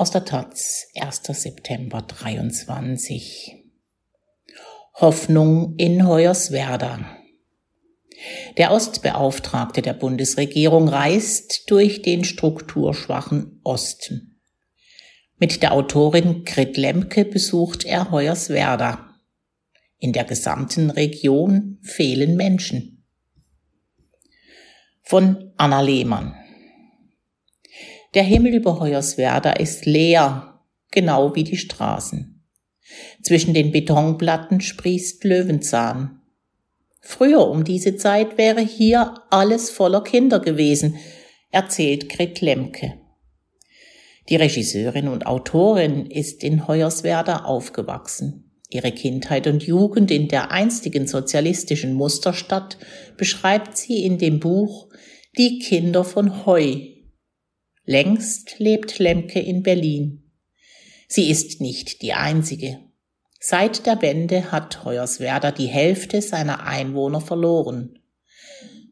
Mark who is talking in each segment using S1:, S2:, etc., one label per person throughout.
S1: Aus der Taz, 1. September 23. Hoffnung in Hoyerswerda. Der Ostbeauftragte der Bundesregierung reist durch den strukturschwachen Osten. Mit der Autorin Grit Lemke besucht er Hoyerswerda. In der gesamten Region fehlen Menschen. Von Anna Lehmann. Der Himmel über Hoyerswerda ist leer, genau wie die Straßen. Zwischen den Betonplatten sprießt Löwenzahn. Früher um diese Zeit wäre hier alles voller Kinder gewesen, erzählt Grit Lemke. Die Regisseurin und Autorin ist in Hoyerswerda aufgewachsen. Ihre Kindheit und Jugend in der einstigen sozialistischen Musterstadt beschreibt sie in dem Buch Die Kinder von Heu Längst lebt Lemke in Berlin. Sie ist nicht die einzige. Seit der Wende hat Hoyerswerda die Hälfte seiner Einwohner verloren.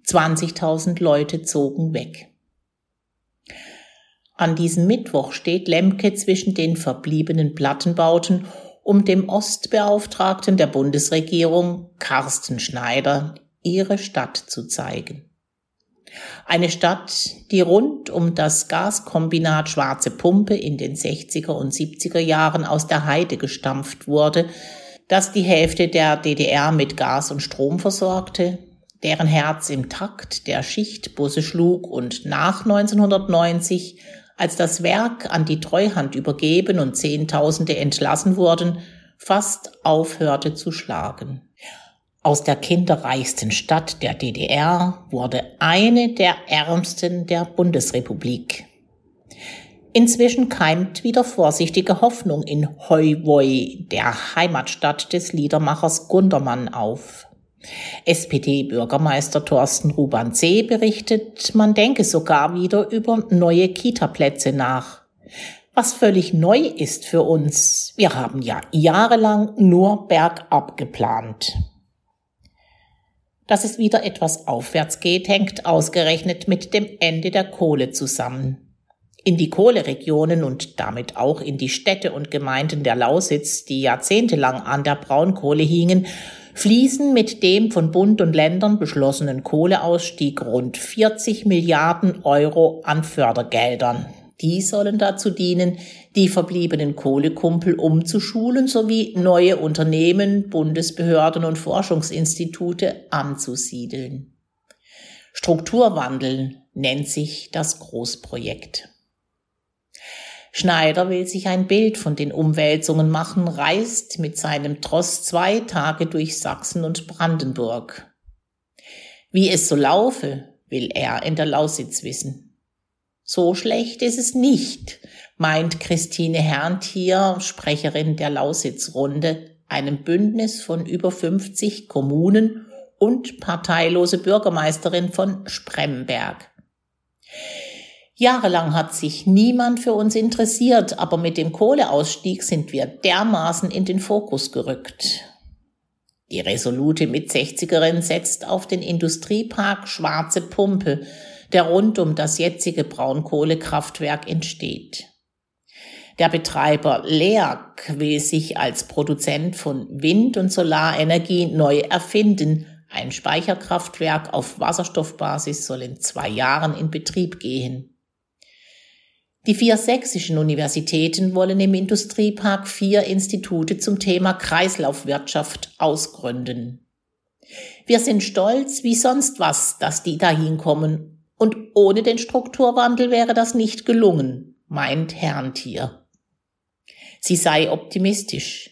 S1: 20.000 Leute zogen weg. An diesem Mittwoch steht Lemke zwischen den verbliebenen Plattenbauten, um dem Ostbeauftragten der Bundesregierung, Carsten Schneider, ihre Stadt zu zeigen. Eine Stadt, die rund um das Gaskombinat Schwarze Pumpe in den 60er und 70er Jahren aus der Heide gestampft wurde, das die Hälfte der DDR mit Gas und Strom versorgte, deren Herz im Takt der Schichtbusse schlug und nach 1990, als das Werk an die Treuhand übergeben und Zehntausende entlassen wurden, fast aufhörte zu schlagen. Aus der kinderreichsten Stadt der DDR wurde eine der ärmsten der Bundesrepublik. Inzwischen keimt wieder vorsichtige Hoffnung in Heuwoi, der Heimatstadt des Liedermachers Gundermann, auf. SPD-Bürgermeister Thorsten Ruban C. berichtet, man denke sogar wieder über neue Kita-Plätze nach. Was völlig neu ist für uns, wir haben ja jahrelang nur bergab geplant. Dass es wieder etwas aufwärts geht, hängt ausgerechnet mit dem Ende der Kohle zusammen. In die Kohleregionen und damit auch in die Städte und Gemeinden der Lausitz, die jahrzehntelang an der Braunkohle hingen, fließen mit dem von Bund und Ländern beschlossenen Kohleausstieg rund 40 Milliarden Euro an Fördergeldern. Die sollen dazu dienen, die verbliebenen Kohlekumpel umzuschulen sowie neue Unternehmen, Bundesbehörden und Forschungsinstitute anzusiedeln. Strukturwandel nennt sich das Großprojekt. Schneider will sich ein Bild von den Umwälzungen machen, reist mit seinem Tross zwei Tage durch Sachsen und Brandenburg. Wie es so laufe, will er in der Lausitz wissen. So schlecht ist es nicht, meint Christine Herrntier, Sprecherin der Lausitzrunde, einem Bündnis von über 50 Kommunen und parteilose Bürgermeisterin von Spremberg. Jahrelang hat sich niemand für uns interessiert, aber mit dem Kohleausstieg sind wir dermaßen in den Fokus gerückt. Die resolute Mit-60erin setzt auf den Industriepark Schwarze Pumpe, der rund um das jetzige Braunkohlekraftwerk entsteht. Der Betreiber LEAG will sich als Produzent von Wind- und Solarenergie neu erfinden. Ein Speicherkraftwerk auf Wasserstoffbasis soll in zwei Jahren in Betrieb gehen. Die vier sächsischen Universitäten wollen im Industriepark vier Institute zum Thema Kreislaufwirtschaft ausgründen. Wir sind stolz wie sonst was, dass die dahin kommen und ohne den Strukturwandel wäre das nicht gelungen, meint Herrntier. Sie sei optimistisch.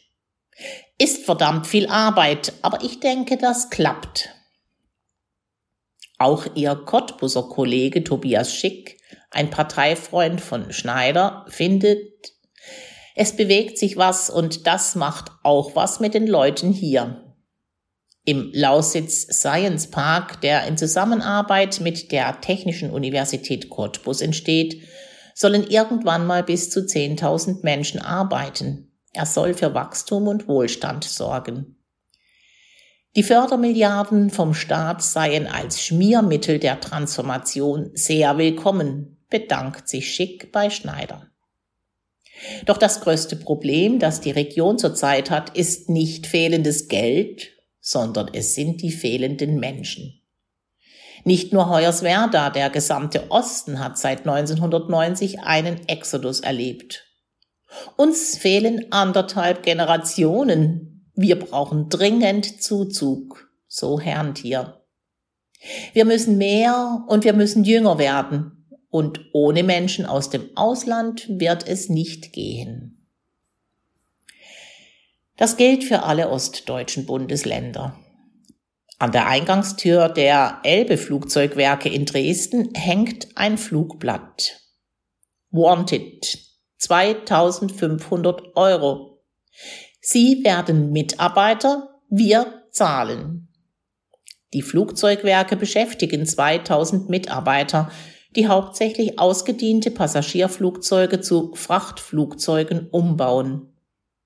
S1: Ist verdammt viel Arbeit, aber ich denke, das klappt. Auch ihr Cottbuser Kollege Tobias Schick, ein Parteifreund von Schneider, findet, es bewegt sich was und das macht auch was mit den Leuten hier im Lausitz Science Park, der in Zusammenarbeit mit der Technischen Universität Cottbus entsteht, sollen irgendwann mal bis zu 10.000 Menschen arbeiten. Er soll für Wachstum und Wohlstand sorgen. Die Fördermilliarden vom Staat seien als Schmiermittel der Transformation sehr willkommen, bedankt sich Schick bei Schneider. Doch das größte Problem, das die Region zurzeit hat, ist nicht fehlendes Geld, sondern es sind die fehlenden Menschen. Nicht nur Hoyerswerda, der gesamte Osten hat seit 1990 einen Exodus erlebt. Uns fehlen anderthalb Generationen. Wir brauchen dringend Zuzug, so Herrentier. Wir müssen mehr und wir müssen jünger werden. Und ohne Menschen aus dem Ausland wird es nicht gehen. Das gilt für alle ostdeutschen Bundesländer. An der Eingangstür der Elbe-Flugzeugwerke in Dresden hängt ein Flugblatt. Wanted 2500 Euro. Sie werden Mitarbeiter, wir zahlen. Die Flugzeugwerke beschäftigen 2000 Mitarbeiter, die hauptsächlich ausgediente Passagierflugzeuge zu Frachtflugzeugen umbauen.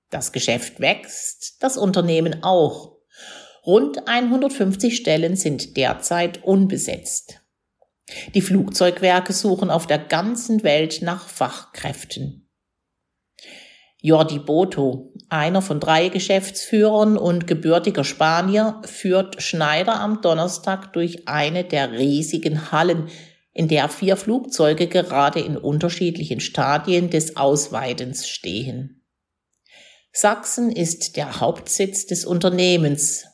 S1: Das Geschäft wächst, das Unternehmen auch. Rund 150 Stellen sind derzeit unbesetzt. Die Flugzeugwerke suchen auf der ganzen Welt nach Fachkräften. Jordi Boto, einer von drei Geschäftsführern und gebürtiger Spanier, führt Schneider am Donnerstag durch eine der riesigen Hallen, in der vier Flugzeuge gerade in unterschiedlichen Stadien des Ausweitens stehen. Sachsen ist der Hauptsitz des Unternehmens.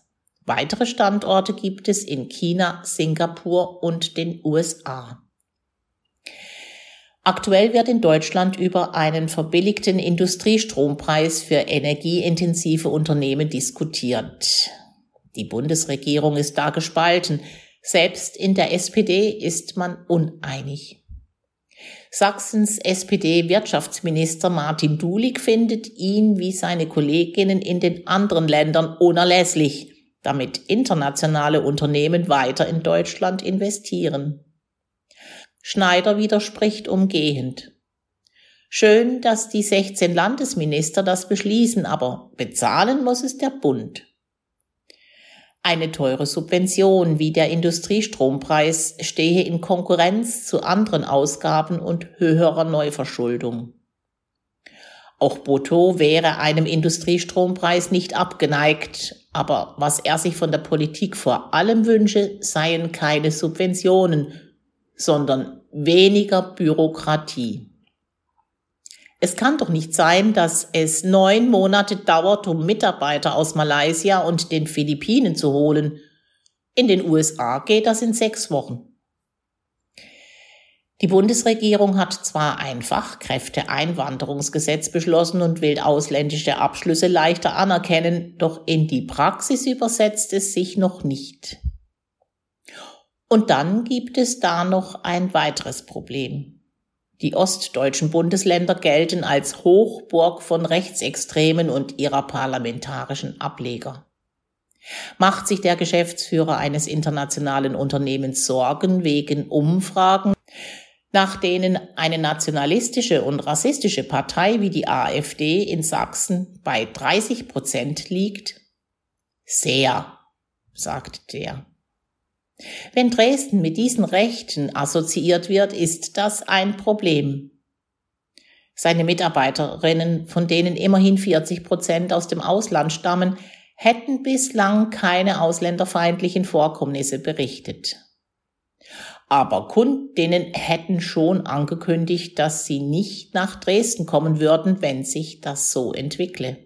S1: Weitere Standorte gibt es in China, Singapur und den USA. Aktuell wird in Deutschland über einen verbilligten Industriestrompreis für energieintensive Unternehmen diskutiert. Die Bundesregierung ist da gespalten. Selbst in der SPD ist man uneinig. Sachsens SPD-Wirtschaftsminister Martin Dulig findet ihn wie seine Kolleginnen in den anderen Ländern unerlässlich, damit internationale Unternehmen weiter in Deutschland investieren. Schneider widerspricht umgehend. Schön, dass die 16 Landesminister das beschließen, aber bezahlen muss es der Bund. Eine teure Subvention wie der Industriestrompreis stehe in Konkurrenz zu anderen Ausgaben und höherer Neuverschuldung. Auch Botto wäre einem Industriestrompreis nicht abgeneigt, aber was er sich von der Politik vor allem wünsche, seien keine Subventionen, sondern weniger Bürokratie. Es kann doch nicht sein, dass es neun Monate dauert, um Mitarbeiter aus Malaysia und den Philippinen zu holen. In den USA geht das in sechs Wochen. Die Bundesregierung hat zwar ein Fachkräfteeinwanderungsgesetz beschlossen und will ausländische Abschlüsse leichter anerkennen, doch in die Praxis übersetzt es sich noch nicht. Und dann gibt es da noch ein weiteres Problem. Die ostdeutschen Bundesländer gelten als Hochburg von Rechtsextremen und ihrer parlamentarischen Ableger. Macht sich der Geschäftsführer eines internationalen Unternehmens Sorgen wegen Umfragen, nach denen eine nationalistische und rassistische Partei wie die AfD in Sachsen bei 30 Prozent liegt? Sehr, sagt der. Wenn Dresden mit diesen Rechten assoziiert wird, ist das ein Problem. Seine Mitarbeiterinnen, von denen immerhin 40 Prozent aus dem Ausland stammen, hätten bislang keine ausländerfeindlichen Vorkommnisse berichtet. Aber Kundinnen hätten schon angekündigt, dass sie nicht nach Dresden kommen würden, wenn sich das so entwickle.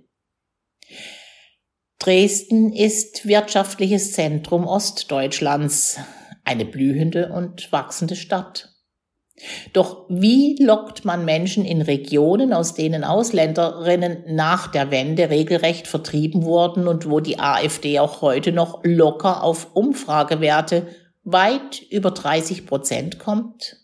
S1: Dresden ist wirtschaftliches Zentrum Ostdeutschlands, eine blühende und wachsende Stadt. Doch wie lockt man Menschen in Regionen, aus denen Ausländerinnen nach der Wende regelrecht vertrieben wurden und wo die AfD auch heute noch locker auf Umfragewerte weit über 30 Prozent kommt?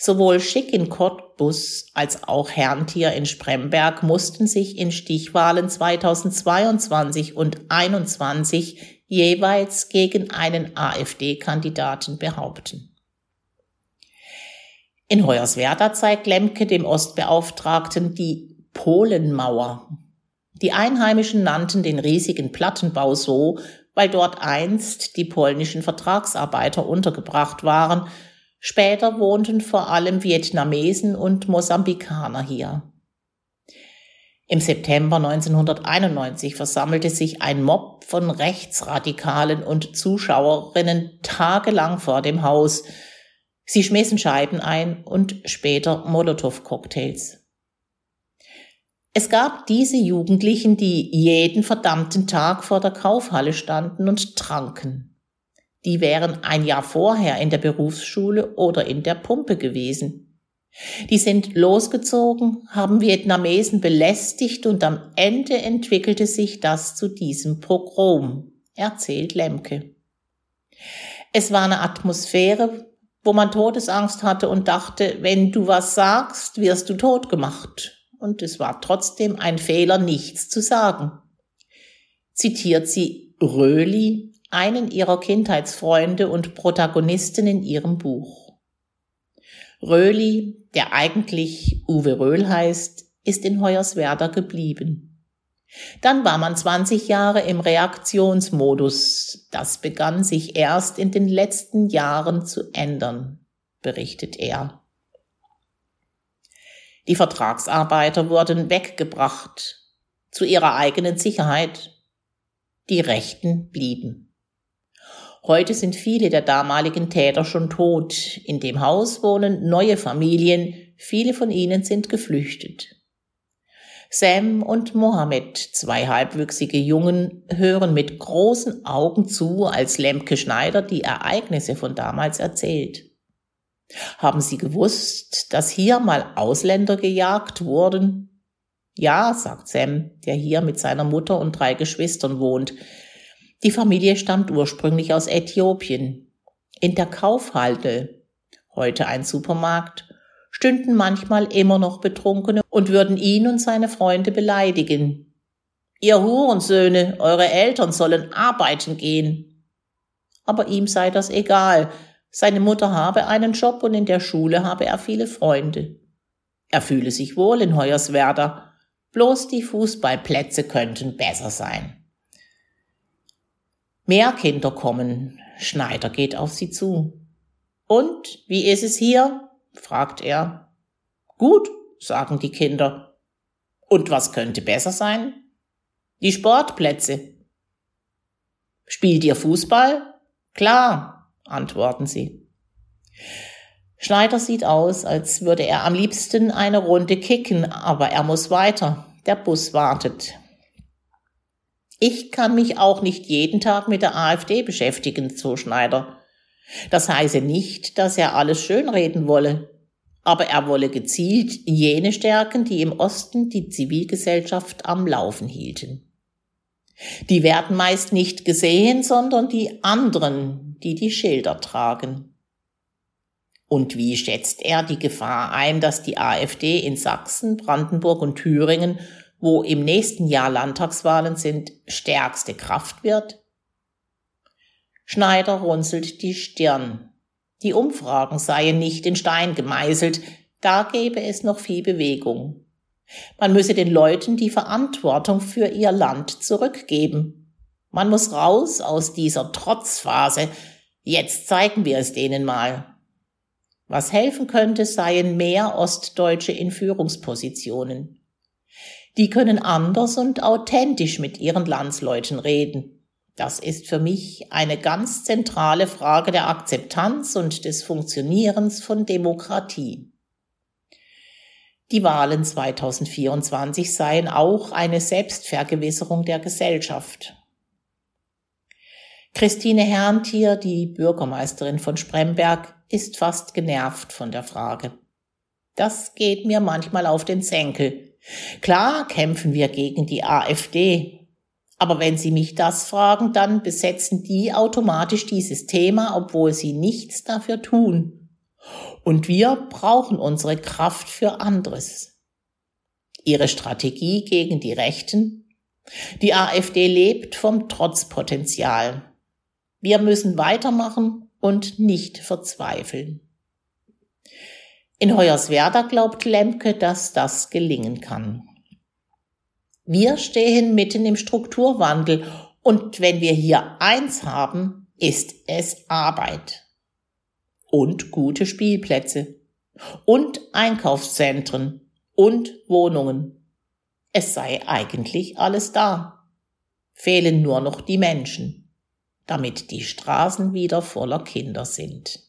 S1: Sowohl Schick in Cottbus als auch Herrntier in Spremberg mussten sich in Stichwahlen 2022 und 2021 jeweils gegen einen AfD-Kandidaten behaupten. In Hoyerswerda zeigt Lemke dem Ostbeauftragten die Polenmauer. Die Einheimischen nannten den riesigen Plattenbau so, weil dort einst die polnischen Vertragsarbeiter untergebracht waren Später wohnten vor allem Vietnamesen und Mosambikaner hier. Im September 1991 versammelte sich ein Mob von Rechtsradikalen und Zuschauerinnen tagelang vor dem Haus. Sie schmissen Scheiben ein und später Molotow-Cocktails. Es gab diese Jugendlichen, die jeden verdammten Tag vor der Kaufhalle standen und tranken. Die wären ein Jahr vorher in der Berufsschule oder in der Pumpe gewesen. Die sind losgezogen, haben Vietnamesen belästigt und am Ende entwickelte sich das zu diesem Pogrom, erzählt Lemke. Es war eine Atmosphäre, wo man Todesangst hatte und dachte, wenn du was sagst, wirst du tot gemacht. Und es war trotzdem ein Fehler, nichts zu sagen. Zitiert sie Röhli, einen ihrer Kindheitsfreunde und Protagonisten in ihrem Buch. Röhli, der eigentlich Uwe Röhl heißt, ist in Hoyerswerda geblieben. Dann war man 20 Jahre im Reaktionsmodus. Das begann sich erst in den letzten Jahren zu ändern, berichtet er. Die Vertragsarbeiter wurden weggebracht zu ihrer eigenen Sicherheit. Die Rechten blieben. Heute sind viele der damaligen Täter schon tot. In dem Haus wohnen neue Familien, viele von ihnen sind geflüchtet. Sam und Mohammed, zwei halbwüchsige Jungen, hören mit großen Augen zu, als Lemke Schneider die Ereignisse von damals erzählt. Haben Sie gewusst, dass hier mal Ausländer gejagt wurden? Ja, sagt Sam, der hier mit seiner Mutter und drei Geschwistern wohnt. Die Familie stammt ursprünglich aus Äthiopien. In der Kaufhalle, heute ein Supermarkt, stünden manchmal immer noch Betrunkene und würden ihn und seine Freunde beleidigen. Ihr Hurensöhne, eure Eltern sollen arbeiten gehen. Aber ihm sei das egal. Seine Mutter habe einen Job und in der Schule habe er viele Freunde. Er fühle sich wohl in Hoyerswerda. Bloß die Fußballplätze könnten besser sein. Mehr Kinder kommen. Schneider geht auf sie zu. Und wie ist es hier? fragt er. Gut, sagen die Kinder. Und was könnte besser sein? Die Sportplätze. Spielt ihr Fußball? Klar, antworten sie. Schneider sieht aus, als würde er am liebsten eine Runde kicken, aber er muss weiter. Der Bus wartet. Ich kann mich auch nicht jeden Tag mit der AfD beschäftigen, so Schneider. Das heiße nicht, dass er alles schönreden wolle, aber er wolle gezielt jene stärken, die im Osten die Zivilgesellschaft am Laufen hielten. Die werden meist nicht gesehen, sondern die anderen, die die Schilder tragen. Und wie schätzt er die Gefahr ein, dass die AfD in Sachsen, Brandenburg und Thüringen wo im nächsten Jahr Landtagswahlen sind, stärkste Kraft wird? Schneider runzelt die Stirn. Die Umfragen seien nicht in Stein gemeißelt, da gäbe es noch viel Bewegung. Man müsse den Leuten die Verantwortung für ihr Land zurückgeben. Man muss raus aus dieser Trotzphase. Jetzt zeigen wir es denen mal. Was helfen könnte, seien mehr Ostdeutsche in Führungspositionen. Die können anders und authentisch mit ihren Landsleuten reden. Das ist für mich eine ganz zentrale Frage der Akzeptanz und des Funktionierens von Demokratie. Die Wahlen 2024 seien auch eine Selbstvergewisserung der Gesellschaft. Christine Herrntier, die Bürgermeisterin von Spremberg, ist fast genervt von der Frage. Das geht mir manchmal auf den Senkel, Klar kämpfen wir gegen die AfD, aber wenn Sie mich das fragen, dann besetzen die automatisch dieses Thema, obwohl sie nichts dafür tun. Und wir brauchen unsere Kraft für anderes. Ihre Strategie gegen die Rechten? Die AfD lebt vom Trotzpotenzial. Wir müssen weitermachen und nicht verzweifeln. In Hoyerswerda glaubt Lemke, dass das gelingen kann. Wir stehen mitten im Strukturwandel und wenn wir hier eins haben, ist es Arbeit. Und gute Spielplätze und Einkaufszentren und Wohnungen. Es sei eigentlich alles da. Fehlen nur noch die Menschen, damit die Straßen wieder voller Kinder sind.